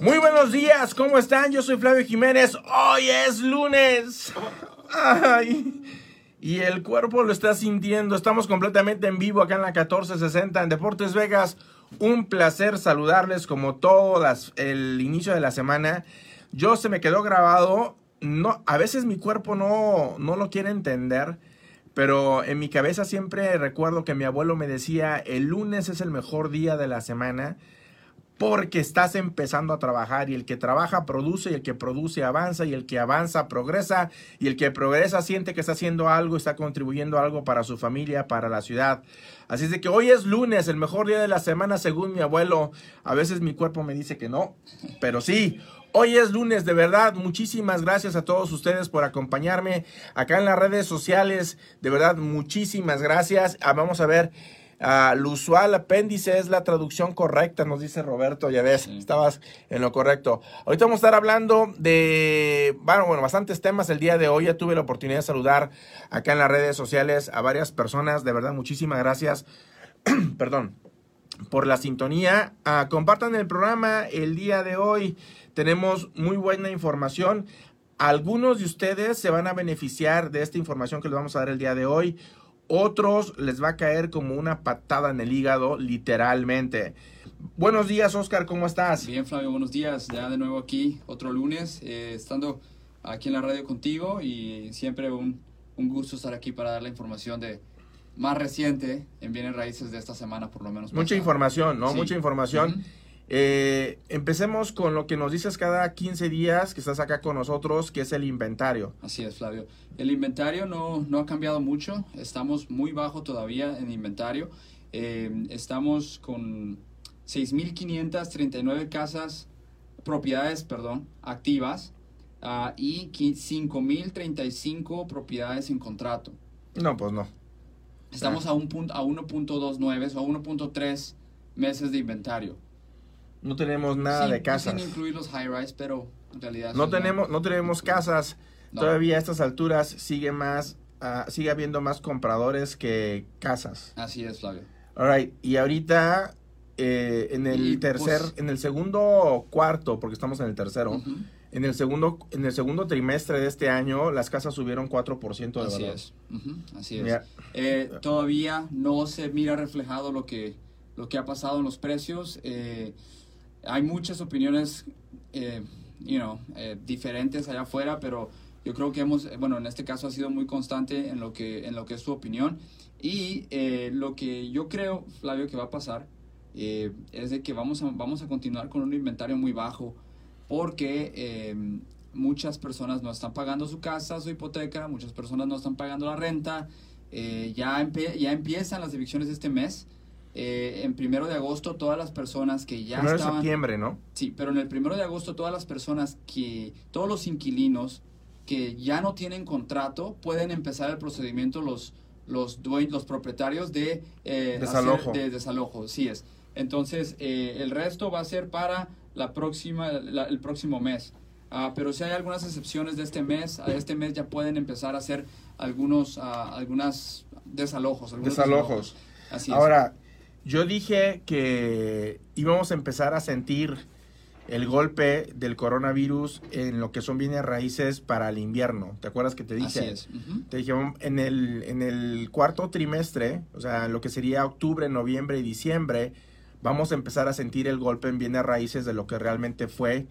Muy buenos días, ¿cómo están? Yo soy Flavio Jiménez. Hoy es lunes. Y el cuerpo lo está sintiendo. Estamos completamente en vivo acá en la 1460 en Deportes Vegas. Un placer saludarles como todo el inicio de la semana. Yo se me quedó grabado. No, a veces mi cuerpo no, no lo quiere entender. Pero en mi cabeza siempre recuerdo que mi abuelo me decía, el lunes es el mejor día de la semana porque estás empezando a trabajar y el que trabaja produce y el que produce avanza y el que avanza progresa y el que progresa siente que está haciendo algo, está contribuyendo algo para su familia, para la ciudad. Así es de que hoy es lunes, el mejor día de la semana según mi abuelo. A veces mi cuerpo me dice que no, pero sí. Hoy es lunes, de verdad, muchísimas gracias a todos ustedes por acompañarme acá en las redes sociales. De verdad, muchísimas gracias. Ah, vamos a ver. Uh, lo usual apéndice es la traducción correcta, nos dice Roberto, ya ves, estabas en lo correcto. Ahorita vamos a estar hablando de, bueno, bueno, bastantes temas el día de hoy. Ya tuve la oportunidad de saludar acá en las redes sociales a varias personas. De verdad, muchísimas gracias. Perdón por la sintonía. Uh, compartan el programa el día de hoy. Tenemos muy buena información. Algunos de ustedes se van a beneficiar de esta información que les vamos a dar el día de hoy. Otros les va a caer como una patada en el hígado, literalmente. Buenos días, Oscar, ¿cómo estás? Bien, Flavio, buenos días. Ya de nuevo aquí, otro lunes, eh, estando aquí en la radio contigo y siempre un, un, gusto estar aquí para dar la información de más reciente en bienes raíces de esta semana, por lo menos. Mucha información, ¿no? Mucha información. Eh, empecemos con lo que nos dices cada 15 días que estás acá con nosotros, que es el inventario. Así es, Flavio. El inventario no, no ha cambiado mucho, estamos muy bajo todavía en inventario. Eh, estamos con 6.539 casas, propiedades, perdón, activas uh, y 5.035 propiedades en contrato. No, pues no. Estamos a, un punto, a 1.29 o a 1.3 meses de inventario. No tenemos nada de casas. Sin incluir los high rise, pero en realidad no tenemos no tenemos casas. Todavía a estas alturas sigue más uh, sigue habiendo más compradores que casas. Así es, Flavio. Alright, y ahorita eh, en el tercer en el segundo cuarto, porque estamos en el tercero. En el segundo en el segundo trimestre de este año las casas subieron 4% de Así valor. es. Así es. Eh, todavía no se mira reflejado lo que lo que ha pasado en los precios. Eh, hay muchas opiniones, eh, you know, eh, diferentes allá afuera, pero yo creo que hemos, bueno, en este caso ha sido muy constante en lo que, en lo que es su opinión. Y eh, lo que yo creo, Flavio, que va a pasar eh, es de que vamos a, vamos a continuar con un inventario muy bajo porque eh, muchas personas no están pagando su casa, su hipoteca, muchas personas no están pagando la renta, eh, ya, ya empiezan las evicciones este mes. Eh, en primero de agosto todas las personas que ya Primero de estaban septiembre, ¿no? sí pero en el primero de agosto todas las personas que todos los inquilinos que ya no tienen contrato pueden empezar el procedimiento los los dueños los propietarios de eh, Desalojo. hacer- de desalojo sí es entonces eh, el resto va a ser para la próxima la- el próximo mes Ah, pero si hay algunas excepciones de este mes a este mes ya pueden empezar a hacer algunos ah, algunas desalojos algunos Desalojos. así es. Ahora, yo dije que íbamos a empezar a sentir el golpe del coronavirus en lo que son bienes raíces para el invierno. ¿Te acuerdas que te dije? así es. Te dije, "Vamos, en el, en el cuarto trimestre, o sea, lo que sería octubre, noviembre y diciembre, vamos a empezar a sentir el golpe en bienes raíces de lo que realmente fue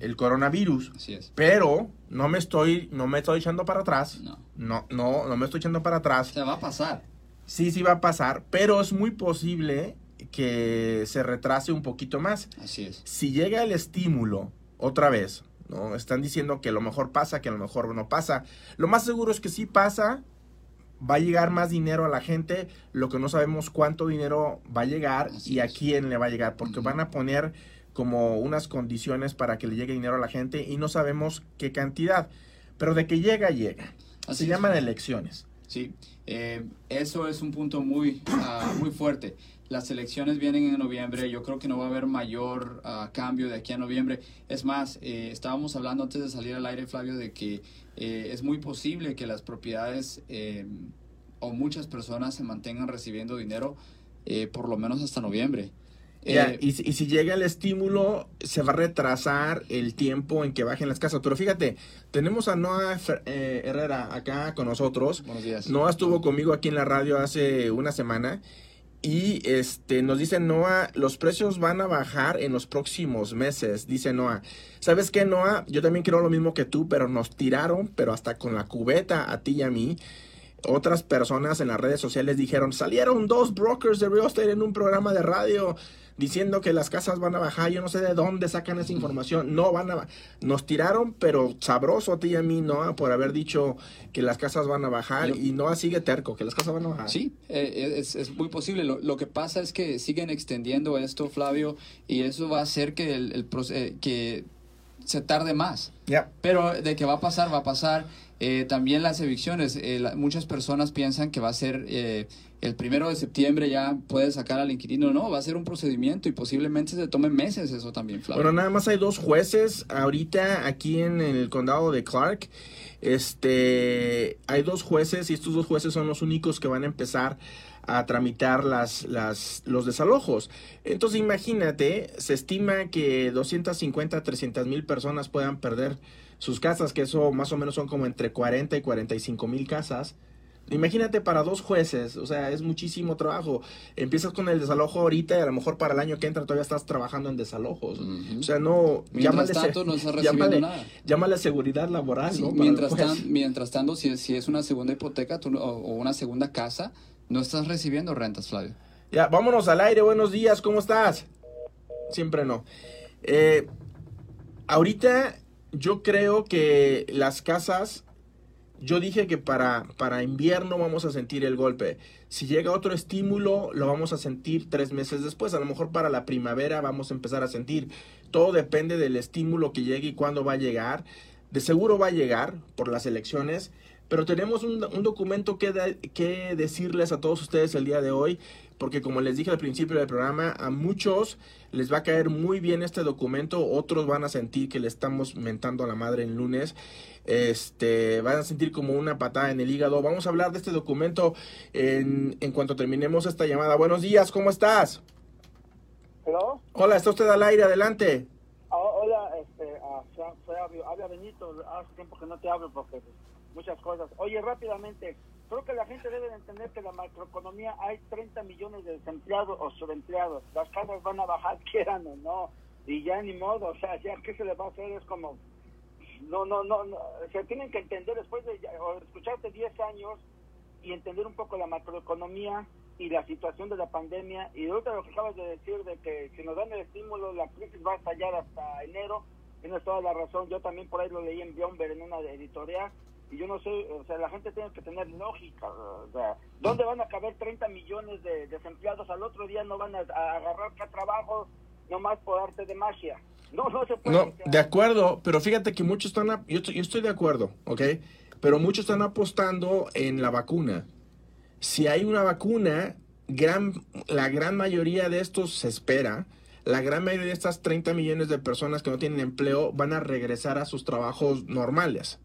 el coronavirus. así es Pero no me estoy, no me estoy echando para atrás. no No, no, no me estoy echando para atrás. se va a pasar Sí, sí va a pasar, pero es muy posible que se retrase un poquito más. así es Si llega el estímulo otra vez, ¿no? Están diciendo que a lo mejor pasa, que a lo mejor no pasa. Lo más seguro es que sí pasa, va a llegar más dinero a la gente, lo que no sabemos cuánto dinero va a llegar Así y a es. quién le va a llegar, porque van a poner como unas condiciones para que le llegue dinero a la gente y no sabemos qué cantidad, pero de que llega, llega. Así Se es. llaman elecciones. Sí, eh, eso es un punto muy, ah, muy fuerte. Las elecciones vienen en noviembre, yo creo que no va a haber mayor ah, cambio de aquí a noviembre. Es más, eh, estábamos hablando antes de salir al aire, Flavio, de que eh, es muy posible que las propiedades eh, o muchas personas se mantengan recibiendo dinero eh, por lo menos hasta noviembre. Eh, y, si llega el estímulo, se va a retrasar el tiempo en que bajen las casas. Pero fíjate, tenemos a Noah eh, Herrera acá con nosotros. Buenos días. Noah estuvo conmigo aquí en la radio hace una semana. Y este nos dice Noah, los precios van a bajar en los próximos meses, dice Noah. ¿Sabes qué, Noah? Yo también quiero lo mismo que tú, pero nos tiraron, pero hasta con la cubeta a ti y a mí otras personas en las redes sociales dijeron, salieron dos brokers de real estate en un programa de radio diciendo que las casas van a bajar, yo no sé de dónde sacan esa información, no van a, nos tiraron, pero sabroso a ti y a mí, ¿no? Por haber dicho que las casas van a bajar y no sigue terco, que las casas van a bajar. Sí, eh, es, es, muy posible. Lo, que pasa es que siguen extendiendo esto, Flavio, y eso va a hacer que, el, el eh, que se tarde más. ya Pero de que va a pasar, va a pasar. Eh, también las evicciones, eh, muchas personas piensan que va a ser eh, el primero de septiembre ya puede sacar al inquilino. No, va a ser un procedimiento y posiblemente se tome meses eso también, Flavio. Bueno, nada más hay dos jueces ahorita aquí en, el condado de Clark. Este, hay dos jueces y estos dos jueces son los únicos que van a empezar a tramitar las, las, los desalojos. Entonces imagínate, se estima que 250 a 300 mil personas puedan perder sus casas, que eso más o menos son como entre 40 y 45 mil casas. Imagínate para dos jueces, o sea, es muchísimo trabajo. Empiezas con el desalojo ahorita y a lo mejor para el año que entra todavía estás trabajando en desalojos. O sea, no... Mientras tanto no estás recibiendo nada. Llámale seguridad laboral, Mientras, mientras tanto, si, si es una segunda hipoteca o, una segunda casa, no estás recibiendo rentas, Flavio. Ya, vámonos al aire. Buenos días, ¿cómo estás? Siempre no. Eh, ahorita yo creo que las casas, yo dije que para, para invierno vamos a sentir el golpe. Si llega otro estímulo, lo vamos a sentir tres meses después. A lo mejor para la primavera vamos a empezar a sentir. Todo depende del estímulo que llegue y cuándo va a llegar. De seguro va a llegar por las elecciones. Pero tenemos un, documento que, que decirles a todos ustedes el día de hoy porque como les dije al principio del programa, a muchos les va a caer muy bien este documento, otros van a sentir que le estamos mentando a la madre en lunes, este, van a sentir como una patada en el hígado. Vamos a hablar de este documento en, en cuanto terminemos esta llamada. Buenos días, ¿cómo estás? Hola, está usted al aire, adelante. Ah, hola, este, uh, soy, habla Benito, hace tiempo que no te hablo porque muchas cosas. Oye, rápidamente, Creo que la gente debe entender que la macroeconomía hay 30 millones de desempleados o subempleados. Las casas van a bajar, quieran o no. Y ya ni modo, o sea, ya qué se le va a hacer es como... No, no, no, se tienen que entender después de escucharte 10 años y entender un poco la macroeconomía y la situación de la pandemia. Y ahorita lo que acabas de decir de que si nos dan el estímulo, la crisis va a estallar hasta enero. Tienes toda la razón. Yo también por ahí lo leí en Bloomberg en una editorial y yo no sé, o sea, la gente tiene que tener lógica, o sea, ¿dónde van a caber 30 millones de desempleados? Al otro día no van a, agarrar qué trabajo nomás por arte de magia. No, no se puede. No, de acuerdo, pero fíjate que muchos están, yo, yo estoy de acuerdo, ¿ok? Pero muchos están apostando en la vacuna. Si hay una vacuna, gran, la gran mayoría de estos se espera, la gran mayoría de estas 30 millones de personas que no tienen empleo van a regresar a sus trabajos normales.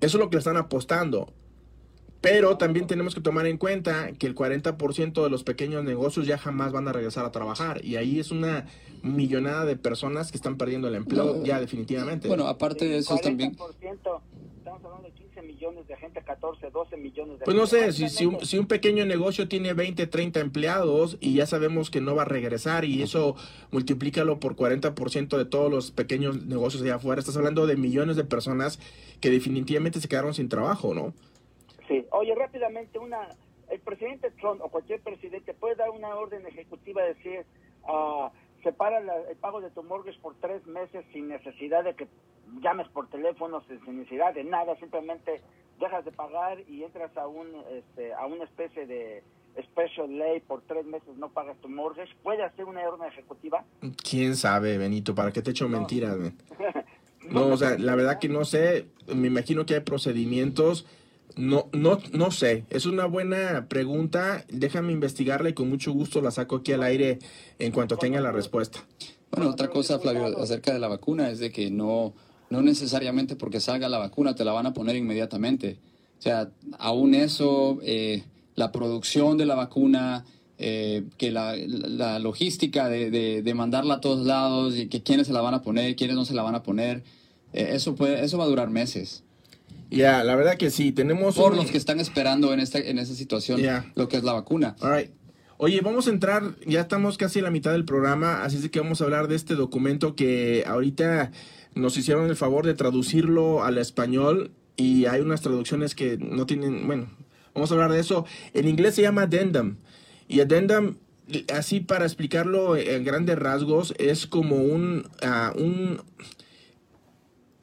Eso es lo que le están apostando. Pero también tenemos que tomar en cuenta que el 40% de los pequeños negocios ya jamás van a regresar a trabajar. Y ahí es una millonada de personas que están perdiendo el empleo ya definitivamente. Bueno, aparte de eso también estamos hablando de 15 millones de gente, 14, 12 millones de Pues no sé, si, si, un, si un pequeño negocio tiene 20, 30 empleados y ya sabemos que no va a regresar y eso multiplícalo por 40% de todos los pequeños negocios allá afuera, estás hablando de millones de personas que definitivamente se quedaron sin trabajo, ¿no? Sí, oye, rápidamente, una el presidente Trump o cualquier presidente puede dar una orden ejecutiva de decir, uh, separa el pago de tu mortgage por tres meses sin necesidad de que llames por teléfono, sin necesidad de nada, simplemente dejas de pagar y entras a un este, a una especie de special ley por tres meses no pagas tu mortgage, ¿puede hacer una orden ejecutiva? ¿Quién sabe, Benito? ¿Para qué te echo mentiras? no, o sea, la verdad que no sé, me imagino que hay procedimientos no, no, no sé, es una buena pregunta. Déjame investigarla y con mucho gusto la saco aquí al aire en cuanto tenga la respuesta. Bueno, otra cosa, Flavio, acerca de la vacuna es de que no, no necesariamente porque salga la vacuna te la van a poner inmediatamente. O sea, aún eso, eh, la producción de la vacuna, eh, que la, logística de, de, de, mandarla a todos lados y que quiénes se la van a poner, quiénes no se la van a poner, eh, eso, puede, eso va a durar meses. Ya, la verdad que sí, tenemos... Por los que están esperando en esta, en esa situación lo que es la vacuna. Oye, vamos a entrar, ya estamos casi a la mitad del programa, así es que vamos a hablar de este documento que ahorita nos hicieron el favor de traducirlo al español y hay unas traducciones que no tienen, bueno, vamos a hablar de eso. En inglés se llama addendum y addendum, así para explicarlo en grandes rasgos, es como un, uh, un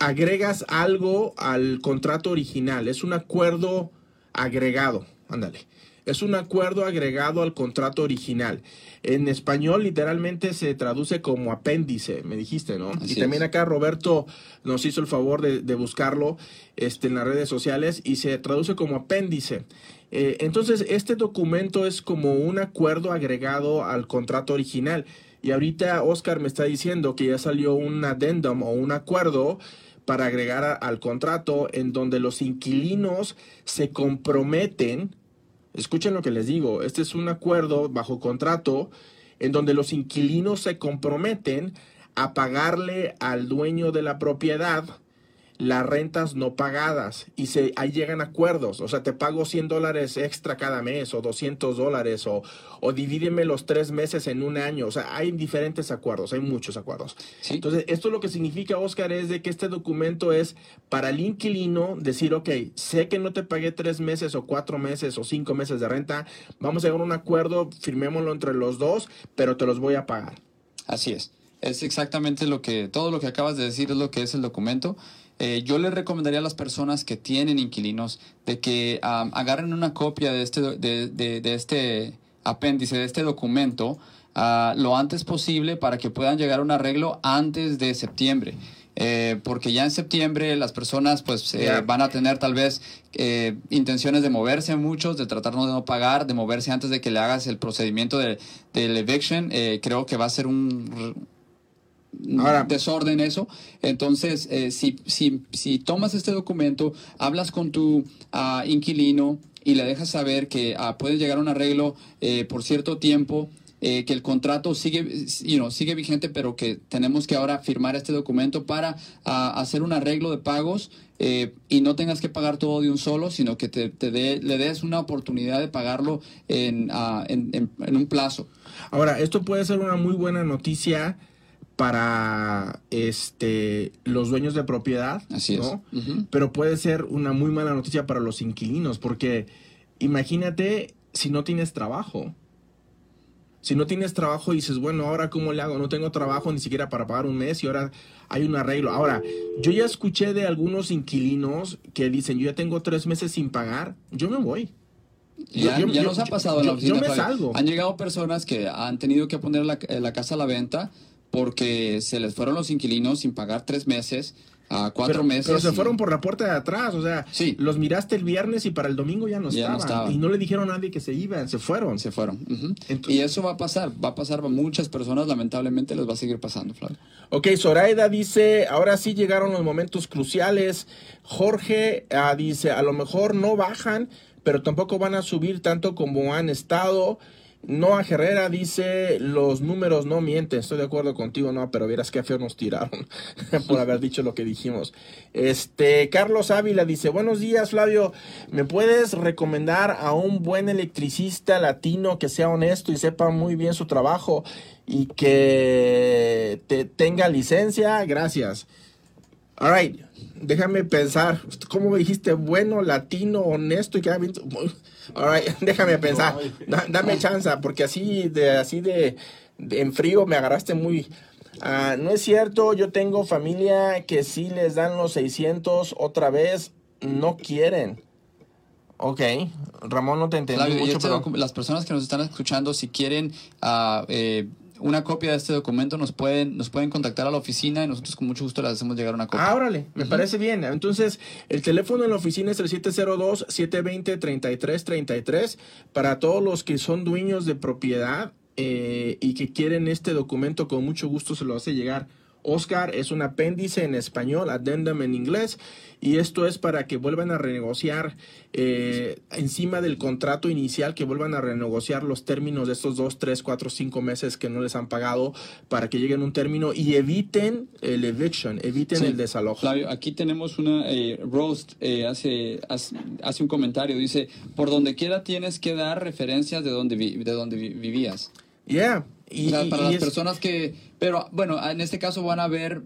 agregas algo al contrato original, es un acuerdo agregado, ándale. Es un acuerdo agregado al contrato original. En español literalmente se traduce como apéndice, me dijiste, ¿no? y también acá Roberto nos hizo el favor de, buscarlo este, en las redes sociales y se traduce como apéndice. Eh, entonces, este documento es como un acuerdo agregado al contrato original. Y ahorita Oscar me está diciendo que ya salió un addendum o un acuerdo para agregar al contrato en donde los inquilinos se comprometen, escuchen lo que les digo, este es un acuerdo bajo contrato en donde los inquilinos se comprometen a pagarle al dueño de la propiedad las rentas no pagadas y se, ahí llegan acuerdos. O sea, te pago 100 dólares extra cada mes o 200 dólares o, o divídeme los tres meses en un año. O sea, hay diferentes acuerdos, hay muchos acuerdos. Entonces, esto lo que significa, Oscar, es de que este documento es para el inquilino decir, ok, sé que no te pagué tres meses o cuatro meses o cinco meses de renta, vamos a llegar a un acuerdo, firmémoslo entre los dos, pero te los voy a pagar. Así es. Es exactamente lo que, todo lo que acabas de decir es lo que es el documento. Eh, yo le recomendaría a las personas que tienen inquilinos de que agarren una copia de este, de, de, este apéndice, de este documento, uh, lo antes posible para que puedan llegar a un arreglo antes de septiembre. Eh, porque ya en septiembre las personas pues eh, van a tener tal vez eh, intenciones de moverse muchos, de tratar de no pagar, de moverse antes de que le hagas el procedimiento de, del eviction. creo que va a ser un Ahora, desorden eso. Entonces, eh, si, si, si tomas este documento, hablas con tu ah, inquilino y le dejas saber que uh, puedes llegar a un arreglo eh, por cierto tiempo, eh, que el contrato sigue, you sigue vigente, pero que tenemos que ahora firmar este documento para ah, hacer un arreglo de pagos y no tengas que pagar todo de un solo, sino que te, te le des una oportunidad de pagarlo en, en, en un plazo. Ahora, esto puede ser una muy buena noticia para este los dueños de propiedad, Así ¿no? Pero puede ser una muy mala noticia para los inquilinos, porque imagínate si no tienes trabajo. Si no tienes trabajo y dices, bueno, ahora cómo le hago, no tengo trabajo ni siquiera para pagar un mes y ahora hay un arreglo. Ahora, yo ya escuché de algunos inquilinos que dicen, yo ya tengo tres meses sin pagar, yo me voy. Ya, nos ha pasado en la oficina. Yo me salgo. Han llegado personas que han tenido que poner la, la casa a la venta porque se les fueron los inquilinos sin pagar tres meses a cuatro meses. Pero se fueron por la puerta de atrás, o sea, los miraste el viernes y para el domingo ya no, estaban, Y no le dijeron a nadie que se iban, se fueron. Se fueron. y eso va a pasar, va a pasar a muchas personas, lamentablemente les va a seguir pasando, Flavio. Ok, Zoraida dice, ahora sí llegaron los momentos cruciales. Jorge ah, dice, a lo mejor no bajan, pero tampoco van a subir tanto como han estado. Noah Herrera dice, los números no mienten, estoy de acuerdo contigo, no, pero verás qué feo nos tiraron por haber dicho lo que dijimos. Este, Carlos Ávila dice, buenos días Flavio, ¿me puedes recomendar a un buen electricista latino que sea honesto y sepa muy bien su trabajo y que te tenga licencia? Gracias. All right, déjame pensar. ¿Cómo dijiste? Bueno, latino, honesto y que. All right, déjame pensar. dame chance, porque así de así de, en frío me agarraste muy. Ah, no es cierto, yo tengo familia que sí les dan los 600 otra vez, no quieren. Ok, Ramón, no te entendí mucho, este Las personas que nos están escuchando, si quieren uh, eh, una copia de este documento, nos pueden, nos pueden contactar a la oficina y nosotros con mucho gusto les hacemos llegar una copia. Ah, órale, me parece bien. Entonces, el teléfono en la oficina es el 702-720-3333 para todos los que son dueños de propiedad eh, y que quieren este documento, con mucho gusto se lo hace llegar Oscar es un apéndice en español, addendum en inglés, y esto es para que vuelvan a renegociar eh, encima del contrato inicial, que vuelvan a renegociar los términos de estos dos, tres, cuatro, cinco meses que no les han pagado para que lleguen a un término y eviten el eviction, eviten el desalojo. Flavio, aquí tenemos una, eh, Roast eh, hace, hace, un comentario, dice, por donde quiera tienes que dar referencias de donde, de donde vivías. Yeah. Y, para las personas que, pero bueno, en este caso van a ver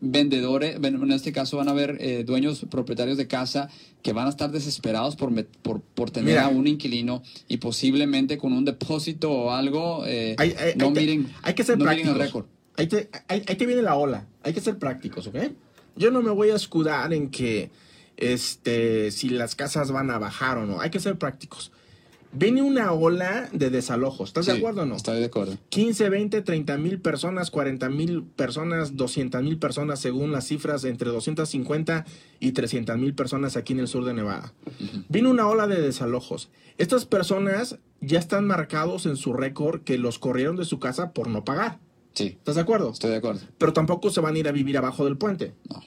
vendedores, en este caso van a haber eh, dueños propietarios de casa que van a estar desesperados por, por, por tener a un inquilino y posiblemente con un depósito o algo eh, no miren hay que ser prácticos. ahí te, ahí, te viene la ola. Hay que ser prácticos ¿ok? yo no me voy a escudar en que este si las casas van a bajar o no. Hay que ser prácticos Viene una ola de desalojos. ¿Estás de acuerdo o no? Estoy de acuerdo. 15, 20, 30 mil personas, 40 mil personas, 200 mil personas, según las cifras, entre 250 y 300 mil personas aquí en el sur de Nevada. Viene una ola de desalojos. Estas personas ya están marcados en su récord que los corrieron de su casa por no pagar. Sí. ¿Estás de acuerdo? Estoy de acuerdo. Pero tampoco se van a ir a vivir abajo del puente. No.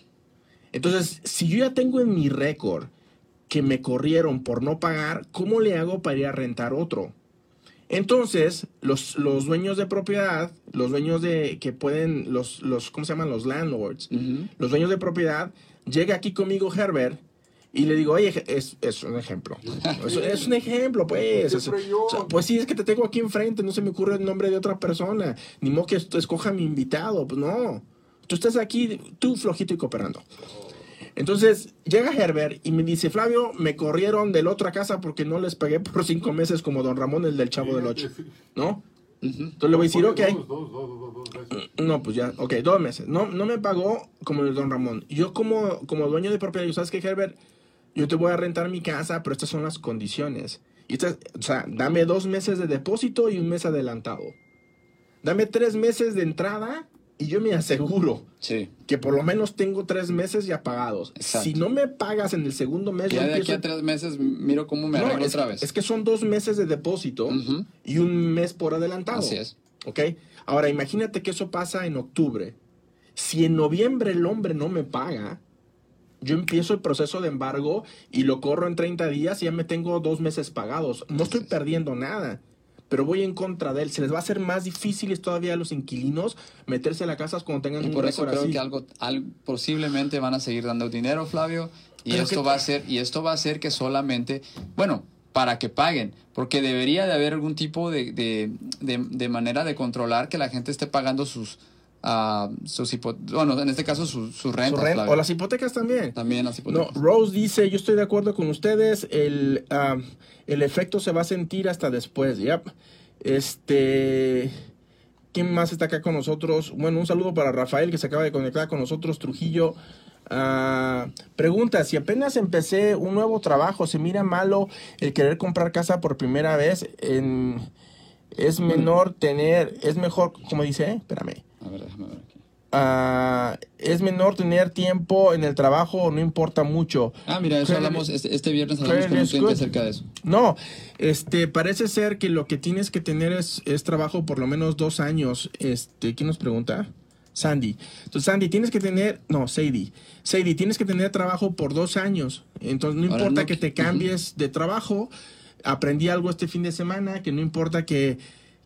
Entonces, si yo ya tengo en mi récord que me corrieron por no pagar, ¿cómo le hago para ir a rentar otro? Entonces, los, los dueños de propiedad, los dueños de que pueden, los, los ¿cómo se llaman? Los landlords, los dueños de propiedad, llega aquí conmigo Herbert y le digo, oye, es, es un ejemplo. Es, un ejemplo, pues. pues sí, es que te tengo aquí enfrente, no se me ocurre el nombre de otra persona. Ni modo que escoja mi invitado. Pues no. Tú estás aquí, tú flojito y cooperando. Entonces llega Herbert y me dice, Flavio, me corrieron de la otra casa porque no les pagué por cinco meses como don Ramón, el del Chavo del Ocho. ¿No? Entonces le voy a decir, ok. No, pues ya, ok, dos meses. No, no me pagó como el don Ramón. Yo como, como dueño de propiedad, ¿sabes qué, Herbert? Yo te voy a rentar mi casa, pero estas son las condiciones. Y o sea, dame dos meses de depósito y un mes adelantado. Dame tres meses de entrada y yo me aseguro que por lo menos tengo tres meses ya pagados. Si no me pagas en el segundo mes, ya de aquí a tres meses miro cómo me arreglo otra vez. Es que son dos meses de depósito y un mes por adelantado. Así es. ¿Ok? Ahora imagínate que eso pasa en octubre. Si en noviembre el hombre no me paga, yo empiezo el proceso de embargo y lo corro en 30 días y ya me tengo dos meses pagados. No estoy perdiendo nada pero voy en contra de él. Se les va a hacer más difícil todavía a los inquilinos meterse a las casas cuando tengan y por eso creo que algo, posiblemente van a seguir dando dinero, Flavio, y esto va a ser y esto va a hacer que solamente, bueno, para que paguen, porque debería de haber algún tipo de, de, manera de controlar que la gente esté pagando sus uh, sus bueno, en este caso sus su rentas. o las hipotecas también. También las hipotecas. No, Rose dice, yo estoy de acuerdo con ustedes, el, ah, el efecto se va a sentir hasta después. Yep. Este. ¿Quién más está acá con nosotros? Bueno, un saludo para Rafael que se acaba de conectar con nosotros, Trujillo. Ah, pregunta, si apenas empecé un nuevo trabajo, ¿se mira malo el querer comprar casa por primera vez? En, es menor tener, es mejor, como dice, espérame. Ver, déjame ver aquí. Ah, es menor tener tiempo en el trabajo, no importa mucho. Ah, mira, eso hablamos, este, este, viernes hablamos con un cliente acerca de eso. No, este, parece ser que lo que tienes que tener es, es trabajo por lo menos dos años. Este, ¿quién nos pregunta? Sandy. Entonces, Sandy, tienes que tener, no, Sadie. Sadie, tienes que tener trabajo por dos años. Entonces, no importa que te cambies de trabajo. Aprendí algo este fin de semana, que no importa que,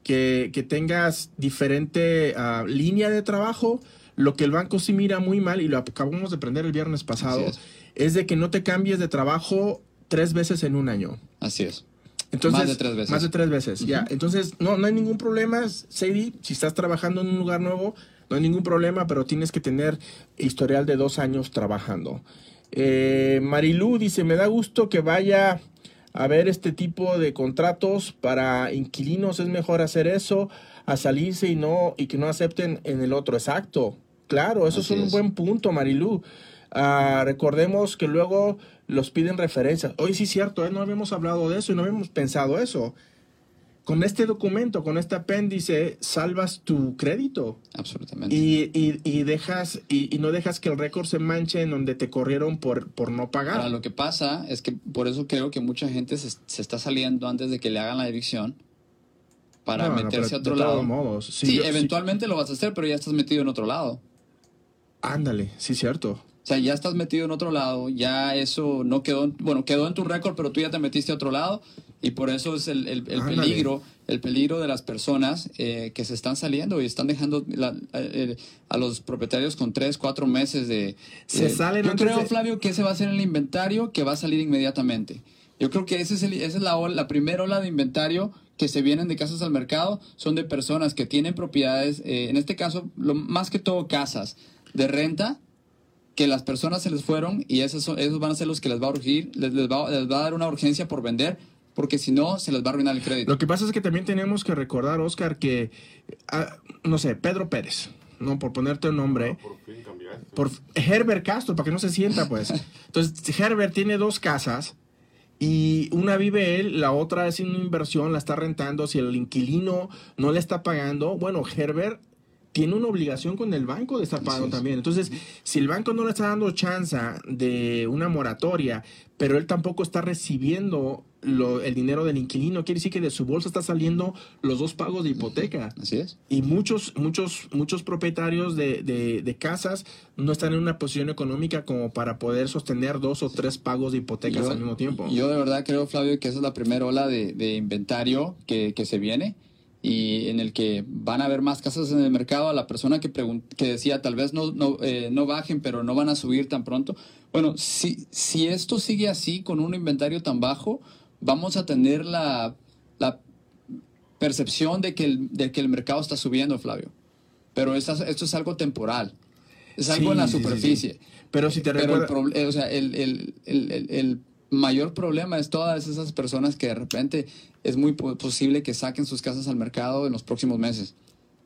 que, que tengas diferente ah, línea de trabajo lo que el banco sí mira muy mal, y lo acabamos de aprender el viernes pasado, es. de que no te cambies de trabajo tres veces en un año. Así es. Entonces, más de tres veces. Más de tres veces, ya. Entonces, no, no hay ningún problema, Sadie, si estás trabajando en un lugar nuevo, no hay ningún problema, pero tienes que tener historial de dos años trabajando. Eh, Marilú dice, me da gusto que vaya a ver este tipo de contratos para inquilinos, es mejor hacer eso a salirse y no y que no acepten en el otro. Exacto. Claro, eso es un buen punto, Marilú. Ah, recordemos que luego los piden referencias. Hoy sí es cierto, ¿eh? no habíamos hablado de eso y no habíamos pensado eso. Con este documento, con este apéndice, salvas tu crédito. Absolutamente. Y, y, dejas, y, no dejas que el récord se manche en donde te corrieron por, por no pagar. Ahora, lo que pasa es que por eso creo que mucha gente se, se está saliendo antes de que le hagan la evicción para meterse a otro lado. Modos. Sí, eventualmente lo vas a hacer, pero ya estás metido en otro lado. Ándale, sí, cierto. O sea, ya estás metido en otro lado, ya eso no quedó, bueno, quedó en tu récord, pero tú ya te metiste a otro lado y por eso es el, el, peligro, el peligro de las personas eh, que se están saliendo y están dejando a los propietarios con tres, cuatro meses de... Se salen Yo creo, Flavio, que ese va a ser el inventario que va a salir inmediatamente. Yo creo que ese es esa es la, la primera ola de inventario que se vienen de casas al mercado, son de personas que tienen propiedades, eh, en este caso, lo, más que todo casas de renta, que las personas se les fueron y esos, son, esos van a ser los que les va a urgir, les, les, va, les va a dar una urgencia por vender porque si no, se les va a arruinar el crédito. Lo que pasa es que también tenemos que recordar, Oscar, que, ah, no sé, Pedro Pérez, no por ponerte un nombre. por fin cambiaste. Por Herbert Castro, para que no se sienta, pues. Entonces, Herbert tiene dos casas y una vive él, la otra es una inversión, la está rentando. Si el inquilino no le está pagando, bueno, Herbert tiene una obligación con el banco de estar pagando también. Entonces, si el banco no le está dando chance de una moratoria, pero él tampoco está recibiendo el dinero del inquilino, quiere decir que de su bolsa está saliendo los dos pagos de hipoteca. Así es. Y muchos, muchos, muchos propietarios de, de, casas no están en una posición económica como para poder sostener dos o tres pagos de hipotecas al mismo tiempo. Yo de verdad creo, Flavio, que esa es la primera ola de, de inventario que, que se viene y en el que van a haber más casas en el mercado. A la persona que, que decía, tal vez no, no, eh, no, bajen, pero no van a subir tan pronto. Bueno, si, si esto sigue así, con un inventario tan bajo, vamos a tener la, la percepción de que, el, de que el mercado está subiendo, Flavio. Pero esto, esto es algo temporal. Es algo en la superficie. pero si te recuerdas... o sea, el, el, el mayor problema es todas esas personas que de repente es muy posible que saquen sus casas al mercado en los próximos meses.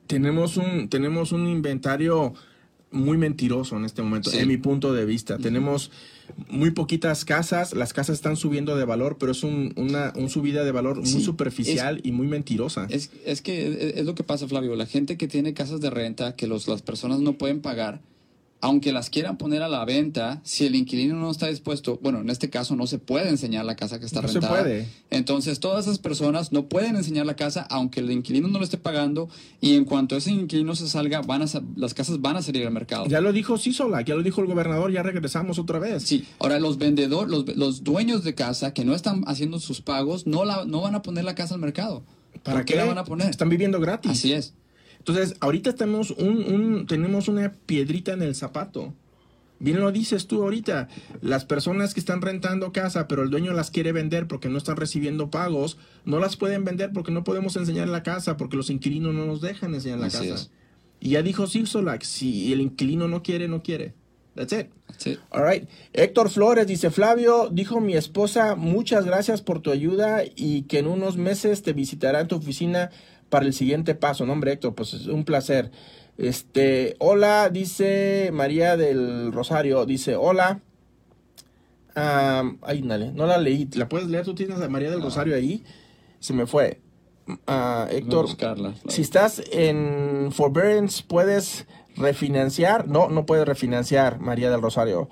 Tenemos un, tenemos un inventario muy mentiroso en este momento, en mi punto de vista. Tenemos muy poquitas casas, las casas están subiendo de valor, pero es una subida de valor muy superficial y muy mentirosa. Es, es que es, lo que pasa, Flavio. La gente que tiene casas de renta que los, las personas no pueden pagar, aunque las quieran poner a la venta, si el inquilino no está dispuesto, bueno, en este caso no se puede enseñar la casa que está rentada. No se puede. Entonces, todas esas personas no pueden enseñar la casa aunque el inquilino no lo esté pagando y en cuanto ese inquilino se salga, van a, las casas van a salir al mercado. Ya lo dijo Sisola, ya lo dijo el gobernador, ya regresamos otra vez. Sí, ahora los vendedores, los, los dueños de casa que no están haciendo sus pagos, no, la, no van a poner la casa al mercado. ¿Para qué la van a poner? Están viviendo gratis. Así es. Entonces, ahorita tenemos, un, tenemos una piedrita en el zapato. Bien lo dices tú ahorita, las personas que están rentando casa, pero el dueño las quiere vender porque no están recibiendo pagos, no las pueden vender porque no podemos enseñar la casa, porque los inquilinos no nos dejan enseñar la casa. Y ya dijo Sipsolac, si el inquilino no quiere, no quiere. That's it. That's it. All right. Héctor Flores dice, Flavio, dijo mi esposa, muchas gracias por tu ayuda y que en unos meses te visitará en tu oficina para el siguiente paso. No, hombre, Héctor, pues es un placer. Este, hola, dice María del Rosario, dice, hola. ay, dale, no la leí. ¿La puedes leer? ¿Tú tienes a María del Rosario ahí? Se me fue. Uh, Héctor, si estás en forbearance, ¿puedes refinanciar? No, no puedes refinanciar, María del Rosario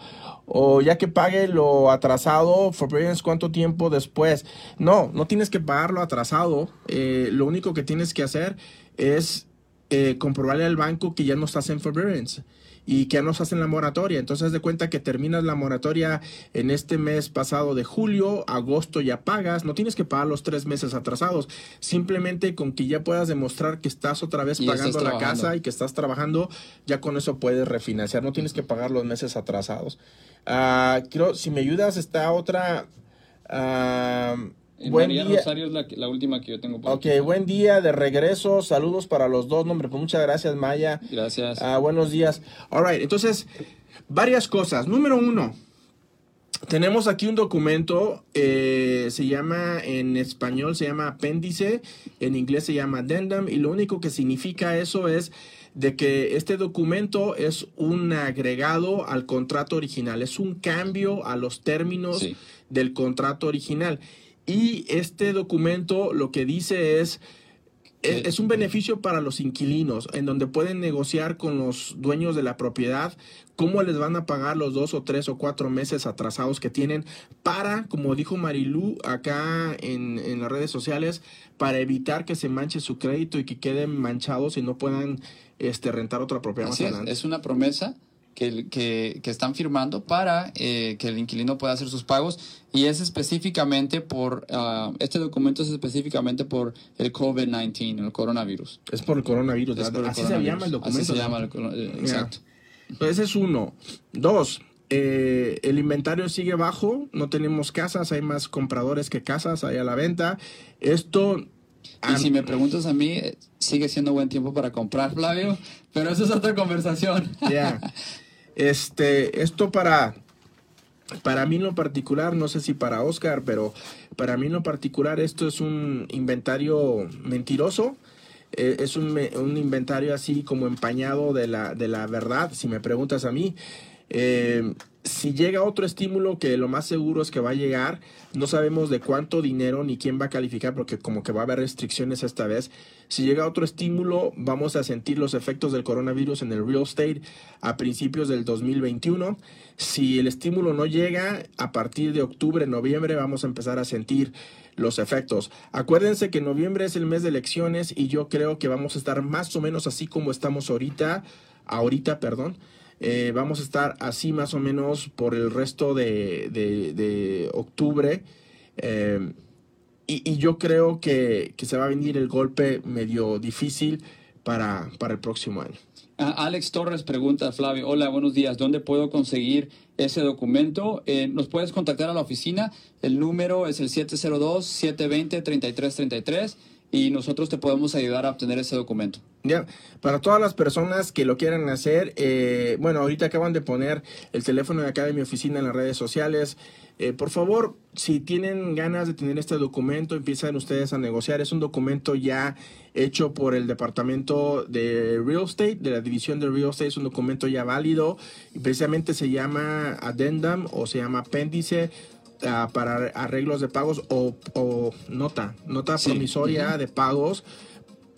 o ya que pague lo atrasado, forbearance, ¿cuánto tiempo después? No, no tienes que pagarlo atrasado. Eh, lo único que tienes que hacer es eh, comprobarle al banco que ya no estás en forbearance y que ya no estás en la moratoria. Entonces, haz de cuenta que terminas la moratoria en este mes pasado de julio, agosto ya pagas, no tienes que pagar los tres meses atrasados, simplemente con que ya puedas demostrar que estás otra vez pagando la casa y que estás trabajando, ya con eso puedes refinanciar, no tienes que pagar los meses atrasados. Uh, quiero, si me ayudas, está otra... Uh, buen día. Rosario es la, última que yo tengo. Por ok, buen día de regreso. Saludos para los dos. Nombre, pues muchas gracias, Maya. Gracias. Uh, buenos días. All right, entonces, varias cosas. Número uno, tenemos aquí un documento, eh, se llama en español, se llama apéndice, en inglés se llama addendum, y lo único que significa eso es de que este documento es un agregado al contrato original, es un cambio a los términos del contrato original. Y este documento lo que dice es, es, un beneficio para los inquilinos, en donde pueden negociar con los dueños de la propiedad cómo les van a pagar los dos o tres o cuatro meses atrasados que tienen para, como dijo Marilú acá en, en las redes sociales, para evitar que se manche su crédito y que queden manchados y no puedan este, rentar otra propiedad más adelante. Es, una promesa que, que, que están firmando para eh, que el inquilino pueda hacer sus pagos y es específicamente por, ah, este documento es específicamente por el COVID-19, el coronavirus. Es por el coronavirus, así se llama el documento. Así se llama, el, eh, exacto. Ese es uno. Dos, eh, el inventario sigue bajo, no tenemos casas, hay más compradores que casas ahí a la venta. Esto... Y si me preguntas a mí, sigue siendo buen tiempo para comprar, Flavio, pero eso es otra conversación. Ya. Este, esto para, para mí en lo particular, no sé si para Oscar, pero para mí en lo particular esto es un inventario mentiroso. Eh, es un, un, inventario así como empañado de la, de la verdad, si me preguntas a mí. Eh, si llega otro estímulo que lo más seguro es que va a llegar, no sabemos de cuánto dinero ni quién va a calificar porque como que va a haber restricciones esta vez. Si llega otro estímulo, vamos a sentir los efectos del coronavirus en el real estate a principios del 2021. Si el estímulo no llega, a partir de octubre, noviembre vamos a empezar a sentir los efectos. Acuérdense que noviembre es el mes de elecciones y yo creo que vamos a estar más o menos así como estamos ahorita, ahorita, perdón eh, vamos a estar así más o menos por el resto de, octubre. Eh, y, yo creo que, se va a venir el golpe medio difícil para, para el próximo año. Alex Torres pregunta, Flavio, hola, buenos días, ¿dónde puedo conseguir ese documento? Eh, nos puedes contactar a la oficina, el número es el 702-720-3333 y nosotros te podemos ayudar a obtener ese documento. Ya, para todas las personas que lo quieran hacer, eh, bueno, ahorita acaban de poner el teléfono de acá de mi oficina en las redes sociales. Eh, por favor, si tienen ganas de tener este documento, empiezan ustedes a negociar. Es un documento ya hecho por el departamento de Real Estate, de la división de Real Estate. Es un documento ya válido y precisamente se llama addendum o se llama apéndice Para arreglos de pagos o, nota, nota promisoria de pagos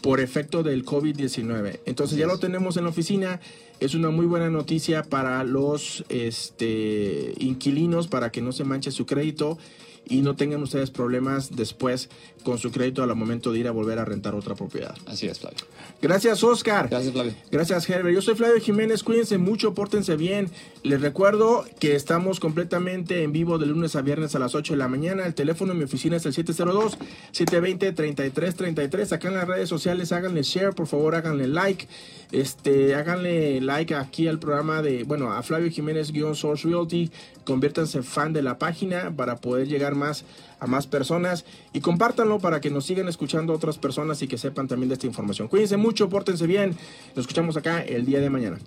por efecto del COVID-19. Entonces ya lo tenemos en la oficina. Es una muy buena noticia para los este, inquilinos para que no se manche su crédito y no tengan ustedes problemas después con su crédito al momento de ir a volver a rentar otra propiedad. Así es, Flavio. Gracias, Oscar. Gracias, Flavio. Gracias, Herbert. Yo soy Flavio Jiménez. Cuídense mucho, pórtense bien. Les recuerdo que estamos completamente en vivo de lunes a viernes a las 8 de la mañana. El teléfono en mi oficina es el 702-720-3333. Acá en las redes sociales háganle share, por favor, háganle like. Este, háganle like aquí al programa de, bueno, a Flavio Jiménez-Source Realty. Conviértanse fan de la página para poder más a más personas y compártanlo para que nos sigan escuchando otras personas y que sepan también de esta información. Cuídense mucho, pórtense bien. Nos escuchamos acá el día de mañana.